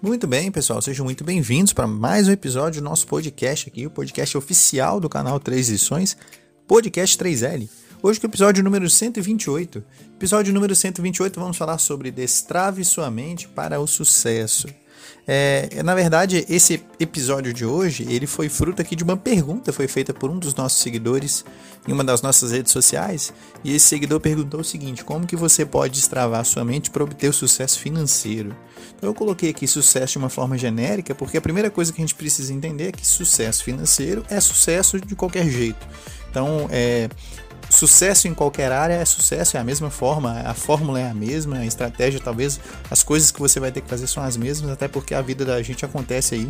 Muito bem, pessoal, sejam muito bem-vindos para mais um episódio do nosso podcast aqui, o podcast oficial do canal 3 Lições, Podcast 3L. Hoje é o episódio número 128. Episódio número 128, vamos falar sobre destrave sua mente para o sucesso. É, na verdade, esse episódio de hoje, ele foi fruto aqui de uma pergunta, foi feita por um dos nossos seguidores em uma das nossas redes sociais, e esse seguidor perguntou o seguinte: como que você pode destravar sua mente para obter o sucesso financeiro? Então eu coloquei aqui sucesso de uma forma genérica, porque a primeira coisa que a gente precisa entender é que sucesso financeiro é sucesso de qualquer jeito. Então, é, sucesso em qualquer área é sucesso, é a mesma forma, a fórmula é a mesma, a estratégia talvez, as coisas que você vai ter que fazer são as mesmas, até porque a vida da gente acontece aí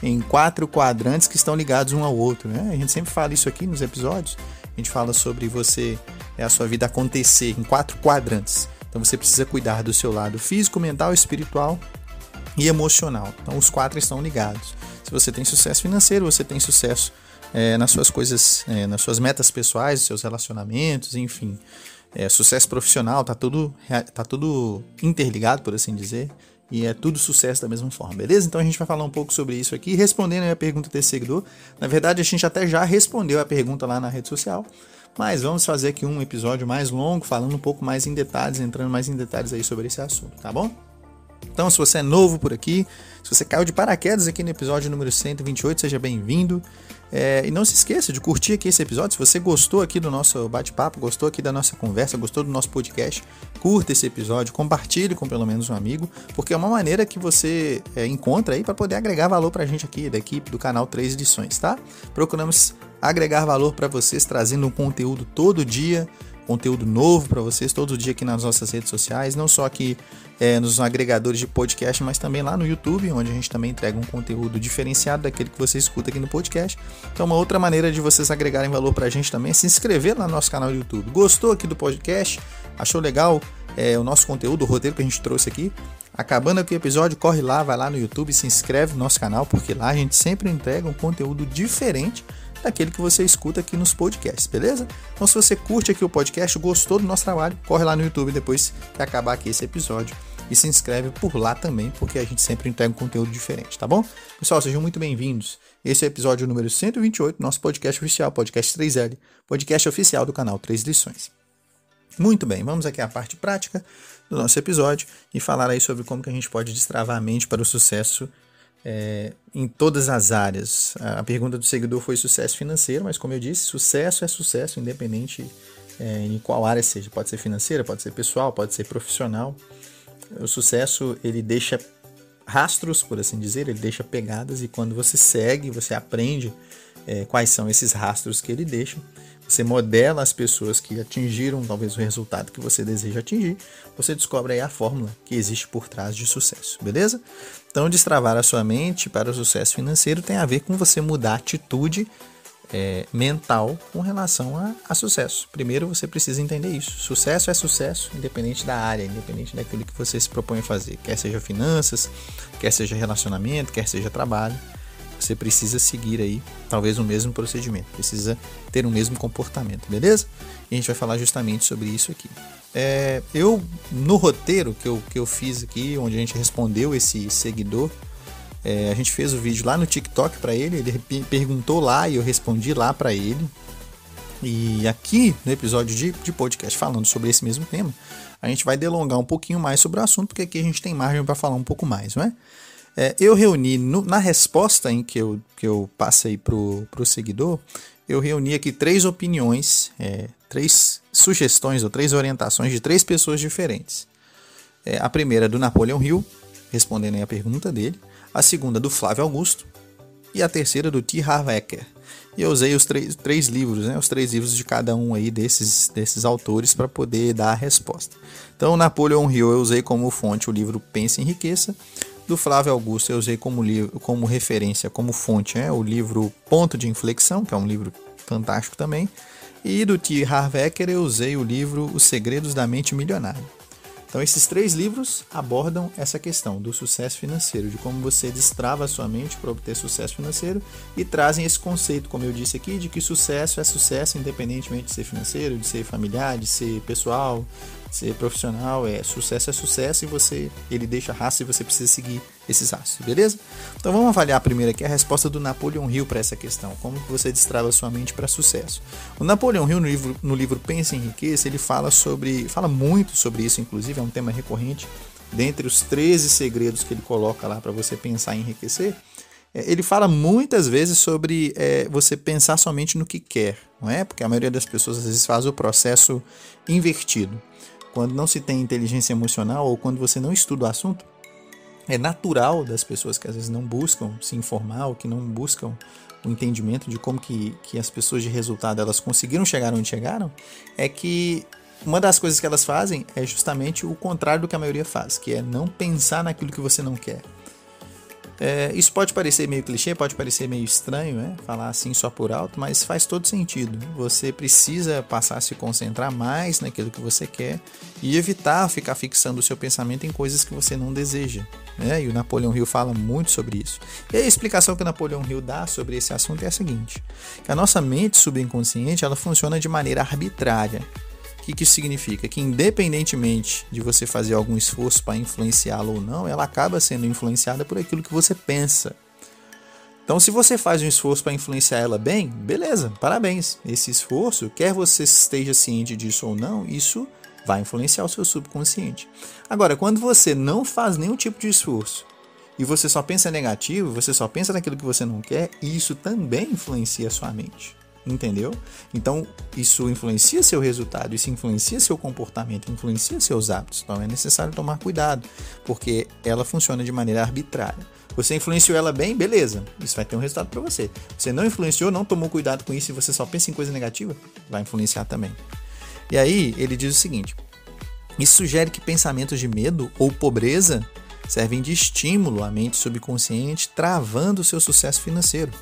em quatro quadrantes que estão ligados um ao outro, né? A gente sempre fala isso aqui nos episódios. A gente fala sobre você, é a sua vida acontecer em quatro quadrantes. Então você precisa cuidar do seu lado físico, mental, espiritual e emocional. Então os quatro estão ligados. Se você tem sucesso financeiro, você tem sucesso é, nas suas coisas, é, nas suas metas pessoais, seus relacionamentos, enfim. É, sucesso profissional, tá tudo, tá tudo interligado, por assim dizer, e é tudo sucesso da mesma forma, beleza? Então a gente vai falar um pouco sobre isso aqui, respondendo a pergunta desse seguidor. Na verdade, a gente até já respondeu a pergunta lá na rede social, mas vamos fazer aqui um episódio mais longo, falando um pouco mais em detalhes, entrando mais em detalhes aí sobre esse assunto, tá bom? Então, se você é novo por aqui, se você caiu de paraquedas aqui no episódio número 128, seja bem-vindo. É, e não se esqueça de curtir aqui esse episódio. Se você gostou aqui do nosso bate-papo, gostou aqui da nossa conversa, gostou do nosso podcast, curta esse episódio, compartilhe com pelo menos um amigo, porque é uma maneira que você é, encontra aí para poder agregar valor para a gente aqui, da equipe do canal 3 Edições, tá? Procuramos agregar valor para vocês, trazendo um conteúdo todo dia conteúdo novo para vocês todo dia aqui nas nossas redes sociais, não só aqui é, nos agregadores de podcast, mas também lá no YouTube, onde a gente também entrega um conteúdo diferenciado daquele que você escuta aqui no podcast. Então, uma outra maneira de vocês agregarem valor para a gente também é se inscrever lá no nosso canal do YouTube. Gostou aqui do podcast? Achou legal é, o nosso conteúdo, o roteiro que a gente trouxe aqui? Acabando aqui o episódio, corre lá, vai lá no YouTube, se inscreve no nosso canal, porque lá a gente sempre entrega um conteúdo diferente daquele que você escuta aqui nos podcasts, beleza? Então, se você curte aqui o podcast, gostou do nosso trabalho, corre lá no YouTube depois que acabar aqui esse episódio e se inscreve por lá também, porque a gente sempre entrega um conteúdo diferente, tá bom? Pessoal, sejam muito bem-vindos. Esse é o episódio número 128, nosso podcast oficial, podcast 3L, podcast oficial do canal 3 Lições. Muito bem, vamos aqui à parte prática do nosso episódio e falar aí sobre como que a gente pode destravar a mente para o sucesso é, em todas as áreas. A pergunta do seguidor foi sucesso financeiro, mas como eu disse, sucesso é sucesso, independente é, em qual área seja. Pode ser financeira, pode ser pessoal, pode ser profissional. O sucesso ele deixa rastros, por assim dizer, ele deixa pegadas e quando você segue, você aprende é, quais são esses rastros que ele deixa. Você modela as pessoas que atingiram talvez o resultado que você deseja atingir. Você descobre aí a fórmula que existe por trás de sucesso, beleza? Então, destravar a sua mente para o sucesso financeiro tem a ver com você mudar a atitude é, mental com relação a, a, sucesso. Primeiro, você precisa entender isso. Sucesso é sucesso, independente da área, independente daquilo que você se propõe a fazer, quer seja finanças, quer seja relacionamento, quer seja trabalho. Você precisa seguir aí, talvez o mesmo procedimento, precisa ter o mesmo comportamento, beleza? E a gente vai falar justamente sobre isso aqui. É, eu, no roteiro que eu, que eu fiz aqui, onde a gente respondeu esse seguidor, é, a gente fez o vídeo lá no TikTok para ele, ele perguntou lá e eu respondi lá para ele. E aqui no episódio de, de podcast falando sobre esse mesmo tema, a gente vai delongar um pouquinho mais sobre o assunto, porque aqui a gente tem margem para falar um pouco mais, não é? É eu reuni no, na resposta em que eu, que eu passei pro, pro seguidor, eu reuni aqui três opiniões, é, três sugestões ou três orientações de três pessoas diferentes. É, a primeira do Napoleão Hill, respondendo a pergunta dele. A segunda do Flávio Augusto. E a terceira do T. Harv Eker. E eu usei os três, três livros, né, os três livros de cada um aí desses, desses autores para poder dar a resposta. Então, Napoleão Hill eu usei como fonte o livro Pense em Riqueza. Do Flávio Augusto eu usei como, livro, como referência, como fonte, né, o livro Ponto de Inflexão, que é um livro fantástico também. E do T. Harv Eker eu usei o livro Os Segredos da Mente Milionária. Então, esses três livros abordam essa questão do sucesso financeiro, de como você destrava a sua mente para obter sucesso financeiro e trazem esse conceito, como eu disse aqui, de que sucesso é sucesso independentemente de ser financeiro, de ser familiar, de ser pessoal, Ser profissional é sucesso é sucesso e você ele deixa rastro e você precisa seguir esses rastros, beleza? Então vamos avaliar primeiro aqui a resposta do Napoleon Hill para essa questão. Como você destrava sua mente para sucesso? O Napoleon Hill no livro, no livro Pensa em Riqueza, ele fala sobre, fala muito sobre isso, inclusive é um tema recorrente dentre os 13 segredos que ele coloca lá para você pensar em enriquecer. É, ele fala muitas vezes sobre é, você pensar somente no que quer, não é? Porque a maioria das pessoas às vezes faz o processo invertido quando não se tem inteligência emocional ou quando você não estuda o assunto, é natural das pessoas que às vezes não buscam se informar ou que não buscam o entendimento de como que, que as pessoas de resultado elas conseguiram chegar onde chegaram, é que uma das coisas que elas fazem é justamente o contrário do que a maioria faz, que é não pensar naquilo que você não quer. É, isso pode parecer meio clichê, pode parecer meio estranho, né? Falar assim só por alto, mas faz todo sentido. Você precisa passar a se concentrar mais naquilo que você quer e evitar ficar fixando o seu pensamento em coisas que você não deseja. Né? E o Napoleão Hill fala muito sobre isso. E a explicação que o Napoleão Hill dá sobre esse assunto é a seguinte: que a nossa mente subconsciente ela funciona de maneira arbitrária. O que, que isso significa? Que independentemente de você fazer algum esforço para influenciá-la ou não, ela acaba sendo influenciada por aquilo que você pensa. Então, se você faz um esforço para influenciar ela bem, beleza, parabéns. Esse esforço, quer você esteja ciente disso ou não, isso vai influenciar o seu subconsciente. Agora, quando você não faz nenhum tipo de esforço e você só pensa negativo, você só pensa naquilo que você não quer, isso também influencia a sua mente entendeu? Então, isso influencia seu resultado, isso influencia seu comportamento, influencia seus hábitos. Então, é necessário tomar cuidado, porque ela funciona de maneira arbitrária. Você influenciou ela bem, beleza, isso vai ter um resultado para você. Você não influenciou, não tomou cuidado com isso e você só pensa em coisa negativa, vai influenciar também. E aí, ele diz o seguinte: isso sugere que pensamentos de medo ou pobreza servem de estímulo à mente subconsciente, travando seu sucesso financeiro.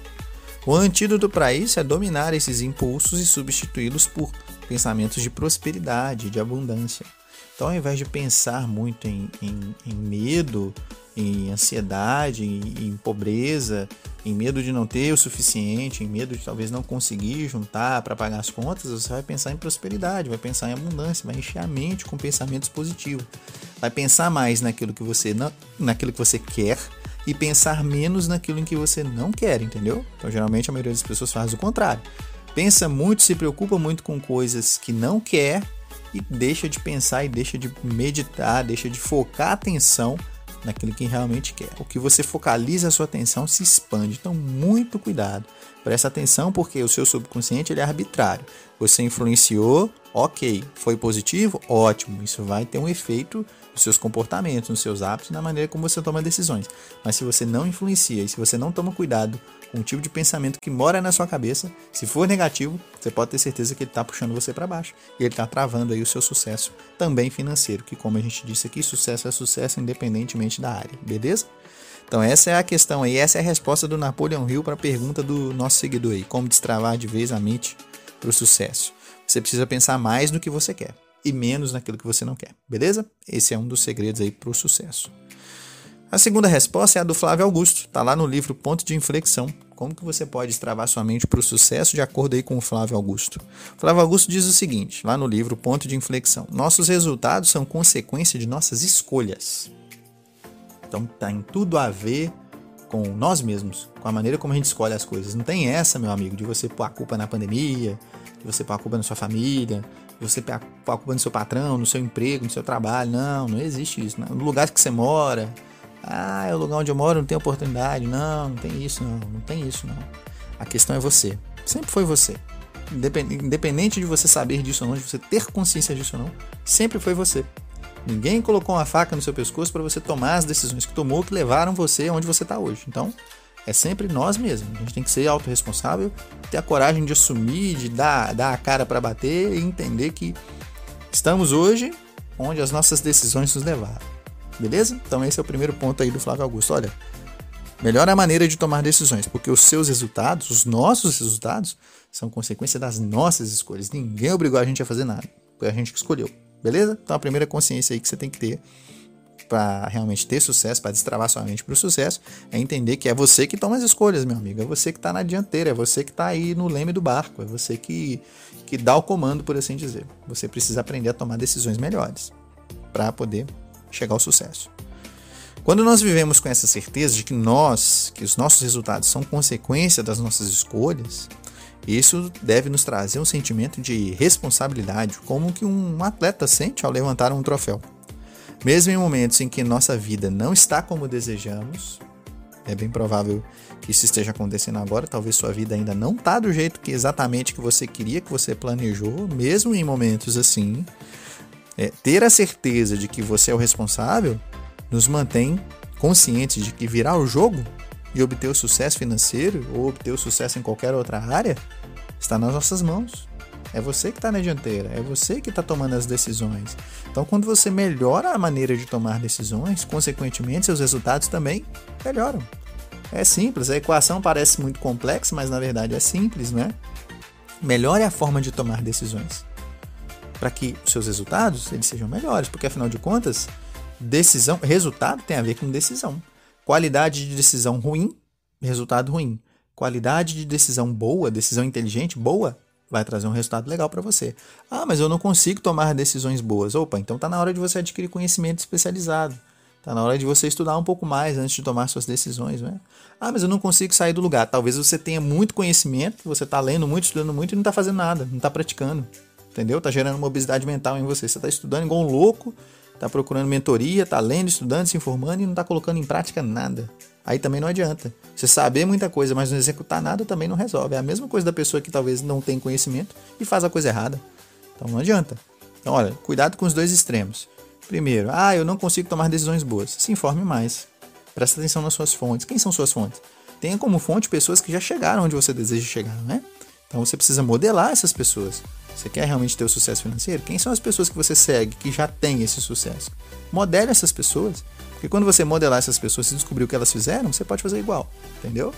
O antídoto para isso é dominar esses impulsos e substituí-los por pensamentos de prosperidade, de abundância. Então, ao invés de pensar muito em, em, em medo, em ansiedade, em, em, pobreza, em medo de não ter o suficiente, em medo de talvez não conseguir juntar para pagar as contas, você vai pensar em prosperidade, vai pensar em abundância, vai encher a mente com pensamentos positivos. Vai pensar mais naquilo que você não, naquilo que você quer e pensar menos naquilo em que você não quer, entendeu? Então, geralmente a maioria das pessoas faz o contrário. Pensa muito, se preocupa muito com coisas que não quer e deixa de pensar e deixa de meditar, deixa de focar a atenção naquilo que realmente quer. O que você focaliza a sua atenção se expande. Então, muito cuidado. Presta atenção porque o seu subconsciente ele é arbitrário. Você influenciou, ok. Foi positivo? Ótimo. Isso vai ter um efeito nos seus comportamentos, nos seus hábitos, na maneira como você toma decisões. Mas se você não influencia e se você não toma cuidado com o tipo de pensamento que mora na sua cabeça, se for negativo, você pode ter certeza que ele está puxando você para baixo e ele está travando aí o seu sucesso também financeiro, que como a gente disse aqui, sucesso é sucesso independentemente da área, beleza? Então essa é a questão aí, essa é a resposta do Napoleon Hill para a pergunta do nosso seguidor aí, como destravar de vez a mente para o sucesso. Você precisa pensar mais no que você quer e menos naquilo que você não quer, beleza? Esse é um dos segredos aí para o sucesso. A segunda resposta é a do Flávio Augusto, está lá no livro Ponto de Inflexão. Como que você pode destravar sua mente para o sucesso de acordo aí com o Flávio Augusto? Flávio Augusto diz o seguinte, lá no livro Ponto de Inflexão: Nossos resultados são consequência de nossas escolhas. Então tem tudo a ver com nós mesmos, com a maneira como a gente escolhe as coisas. Não tem essa, meu amigo, de você pôr a culpa na pandemia, de você pôr a culpa na sua família, você a culpa no seu patrão, no seu emprego, no seu trabalho. Não, não existe isso. No lugar que você mora. Ah, é o lugar onde eu moro, não tem oportunidade. Não, não tem isso, não. Não tem isso, não. A questão é você. Sempre foi você. Independente de você saber disso ou não, de você ter consciência disso ou não, sempre foi você. Ninguém colocou uma faca no seu pescoço para você tomar as decisões que tomou que levaram você onde você está hoje. Então, é sempre nós mesmos. A gente tem que ser autorresponsável, ter a coragem de assumir, de dar, dar a cara para bater e entender que estamos hoje onde as nossas decisões nos levaram. Beleza? Então esse é o primeiro ponto aí do Flávio Augusto. Olha, melhor a maneira de tomar decisões, porque os seus resultados, os nossos resultados, são consequência das nossas escolhas. Ninguém obrigou a gente a fazer nada. Foi a gente que escolheu. Beleza? Então a primeira consciência aí que você tem que ter para realmente ter sucesso, para destravar sua mente para o sucesso, é entender que é você que toma as escolhas, meu amigo. É você que está na dianteira, é você que está aí no leme do barco, é você que, que dá o comando, por assim dizer. Você precisa aprender a tomar decisões melhores para poder chegar ao sucesso. Quando nós vivemos com essa certeza de que nós, que os nossos resultados são consequência das nossas escolhas, isso deve nos trazer um sentimento de responsabilidade, como que um atleta sente ao levantar um troféu. Mesmo em momentos em que nossa vida não está como desejamos, é bem provável que isso esteja acontecendo agora, talvez sua vida ainda não está do jeito que exatamente que você queria, que você planejou, mesmo em momentos assim, é, ter a certeza de que você é o responsável nos mantém conscientes de que virar o jogo e obter o sucesso financeiro ou obter o sucesso em qualquer outra área está nas nossas mãos. É você que está na dianteira, é você que está tomando as decisões. Então, quando você melhora a maneira de tomar decisões, consequentemente, seus resultados também melhoram. É simples, a equação parece muito complexa, mas na verdade é simples, né? Melhore a forma de tomar decisões para que os seus resultados eles sejam melhores, porque afinal de contas, decisão, resultado tem a ver com decisão. Qualidade de decisão ruim, resultado ruim. Qualidade de decisão boa, decisão inteligente, boa, vai trazer um resultado legal para você. Ah, mas eu não consigo tomar decisões boas. Opa, então tá na hora de você adquirir conhecimento especializado. Tá na hora de você estudar um pouco mais antes de tomar suas decisões, né? Ah, mas eu não consigo sair do lugar. Talvez você tenha muito conhecimento, você está lendo muito, estudando muito e não está fazendo nada, não está praticando. Entendeu? Tá gerando uma obesidade mental em você. Você está estudando igual um louco, tá procurando mentoria, tá lendo, estudando, se informando e não tá colocando em prática nada. Aí também não adianta. Você saber muita coisa, mas não executar nada também não resolve. É a mesma coisa da pessoa que talvez não tem conhecimento e faz a coisa errada. Então não adianta. Então, olha, cuidado com os dois extremos. Primeiro, ah, eu não consigo tomar decisões boas. Se informe mais. Presta atenção nas suas fontes. Quem são suas fontes? Tenha como fonte pessoas que já chegaram onde você deseja chegar, né? Então você precisa modelar essas pessoas. Você quer realmente ter o sucesso financeiro? Quem são as pessoas que você segue que já têm esse sucesso? Modele essas pessoas. Porque quando você modelar essas pessoas e descobrir o que elas fizeram, você pode fazer igual. Entendeu?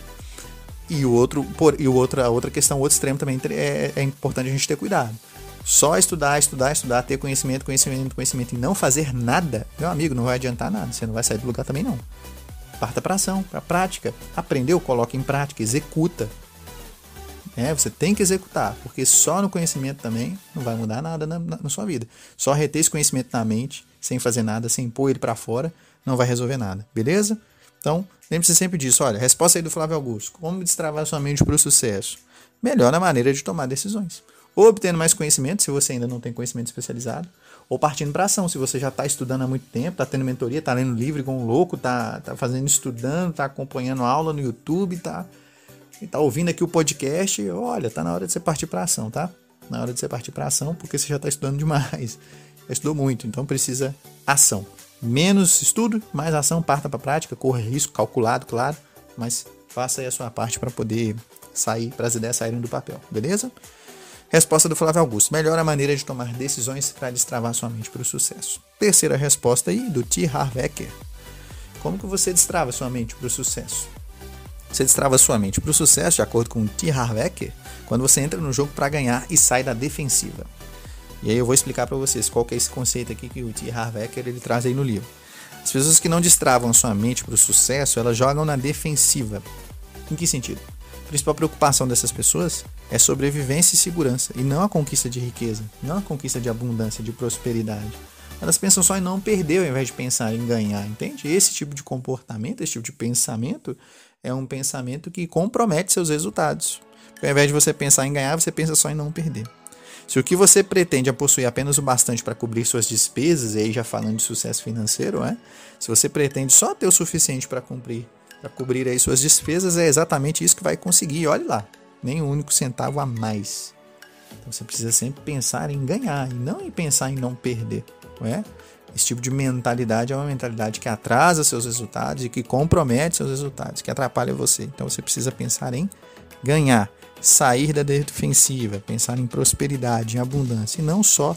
E o outro, por, e o outro, a outra questão, outro extremo também é, é importante a gente ter cuidado. Só estudar, estudar, estudar, ter conhecimento, conhecimento, conhecimento e não fazer nada, meu amigo, não vai adiantar nada. Você não vai sair do lugar também não. Parta para ação, para prática. Aprendeu, coloca em prática, executa. É, você tem que executar, porque só no conhecimento também não vai mudar nada na, na, na sua vida. Só reter esse conhecimento na mente, sem fazer nada, sem pôr ele para fora, não vai resolver nada, beleza? Então, lembre-se sempre disso. Olha, resposta aí do Flávio Augusto. Como destravar sua mente para o sucesso? Melhor a maneira de tomar decisões. Ou obtendo mais conhecimento, se você ainda não tem conhecimento especializado, ou partindo para ação, se você já está estudando há muito tempo, está tendo mentoria, está lendo livro com um louco, está tá fazendo estudando, está acompanhando aula no YouTube, está e tá ouvindo aqui o podcast, olha, tá na hora de você partir para ação, tá? Na hora de você partir para ação, porque você já está estudando demais. Já estudou muito, então precisa ação. Menos estudo, mais ação, parta para prática, corra risco calculado, claro, mas faça aí a sua parte para poder sair, para as ideias saírem do papel, beleza? Resposta do Flávio Augusto. Melhor a maneira de tomar decisões para destravar sua mente para o sucesso. Terceira resposta aí, do T. Harvecker. Como que você destrava sua mente para o sucesso? Você destrava sua mente para o sucesso, de acordo com T. Harvecker, quando você entra no jogo para ganhar e sai da defensiva. E aí eu vou explicar para vocês qual que é esse conceito aqui que o T. Harvecker ele traz aí no livro. As pessoas que não destravam sua mente para o sucesso, elas jogam na defensiva. Em que sentido? A principal preocupação dessas pessoas é sobrevivência e segurança, e não a conquista de riqueza, não a conquista de abundância, de prosperidade. Elas pensam só em não perder ao invés de pensar em ganhar, entende? Esse tipo de comportamento, esse tipo de pensamento é um pensamento que compromete seus resultados. Porque ao invés de você pensar em ganhar, você pensa só em não perder. Se o que você pretende é possuir apenas o bastante para cobrir suas despesas, e aí já falando de sucesso financeiro, é? se você pretende só ter o suficiente para cumprir, para cobrir aí suas despesas, é exatamente isso que vai conseguir. Olhe lá, nem um único centavo a mais. Então você precisa sempre pensar em ganhar e não em pensar em não perder, não é? Esse tipo de mentalidade é uma mentalidade que atrasa seus resultados e que compromete seus resultados, que atrapalha você. Então você precisa pensar em ganhar, sair da defensiva, pensar em prosperidade, em abundância, e não só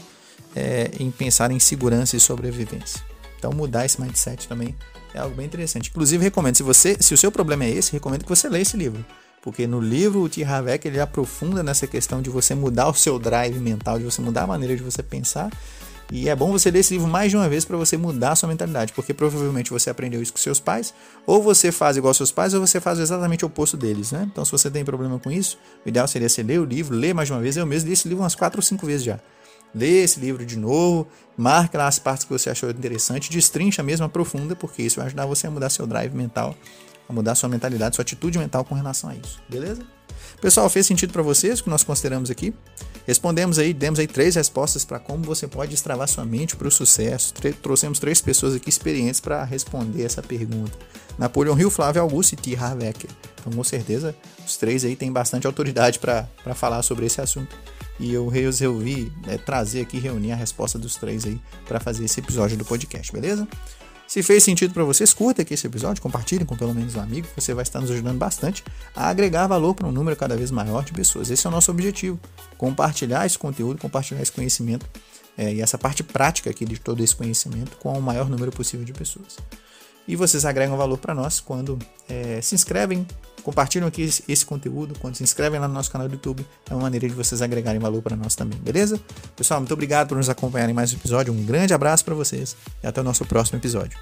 é, em pensar em segurança e sobrevivência. Então mudar esse mindset também é algo bem interessante. Inclusive recomendo, se você, se o seu problema é esse, recomendo que você leia esse livro. Porque no livro o T. Havek ele aprofunda nessa questão de você mudar o seu drive mental, de você mudar a maneira de você pensar E é bom você ler esse livro mais de uma vez para você mudar a sua mentalidade, porque provavelmente você aprendeu isso com seus pais, ou você faz igual seus pais, ou você faz exatamente o oposto deles, né? Então, se você tem problema com isso, o ideal seria você ler o livro, ler mais de uma vez. Eu mesmo li esse livro umas quatro ou cinco vezes já. Lê esse livro de novo, marque lá as partes que você achou interessante, destrincha mesmo, aprofunda, porque isso vai ajudar você a mudar seu drive mental, a mudar sua mentalidade, sua atitude mental com relação a isso, beleza? Pessoal, fez sentido para vocês o que nós consideramos aqui? Respondemos aí, demos aí três respostas para como você pode destravar sua mente para o sucesso. Trouxemos três pessoas aqui experientes para responder essa pergunta. Napoleão Hill, Flávio Augusto e T. Harvecker. Então, com certeza, os três aí têm bastante autoridade para falar sobre esse assunto e eu resolvi é, trazer aqui, reunir a resposta dos três aí para fazer esse episódio do podcast, beleza? Se fez sentido para vocês, curta aqui esse episódio, compartilhem com pelo menos um amigo, você vai estar nos ajudando bastante a agregar valor para um número cada vez maior de pessoas. Esse é o nosso objetivo: compartilhar esse conteúdo, compartilhar esse conhecimento é, e essa parte prática aqui de todo esse conhecimento com o maior número possível de pessoas. E vocês agregam valor para nós quando é, se inscrevem, compartilham aqui esse, esse, conteúdo, quando se inscrevem lá no nosso canal do YouTube. É uma maneira de vocês agregarem valor para nós também, beleza? Pessoal, muito obrigado por nos acompanharem em mais um episódio. Um grande abraço para vocês e até o nosso próximo episódio.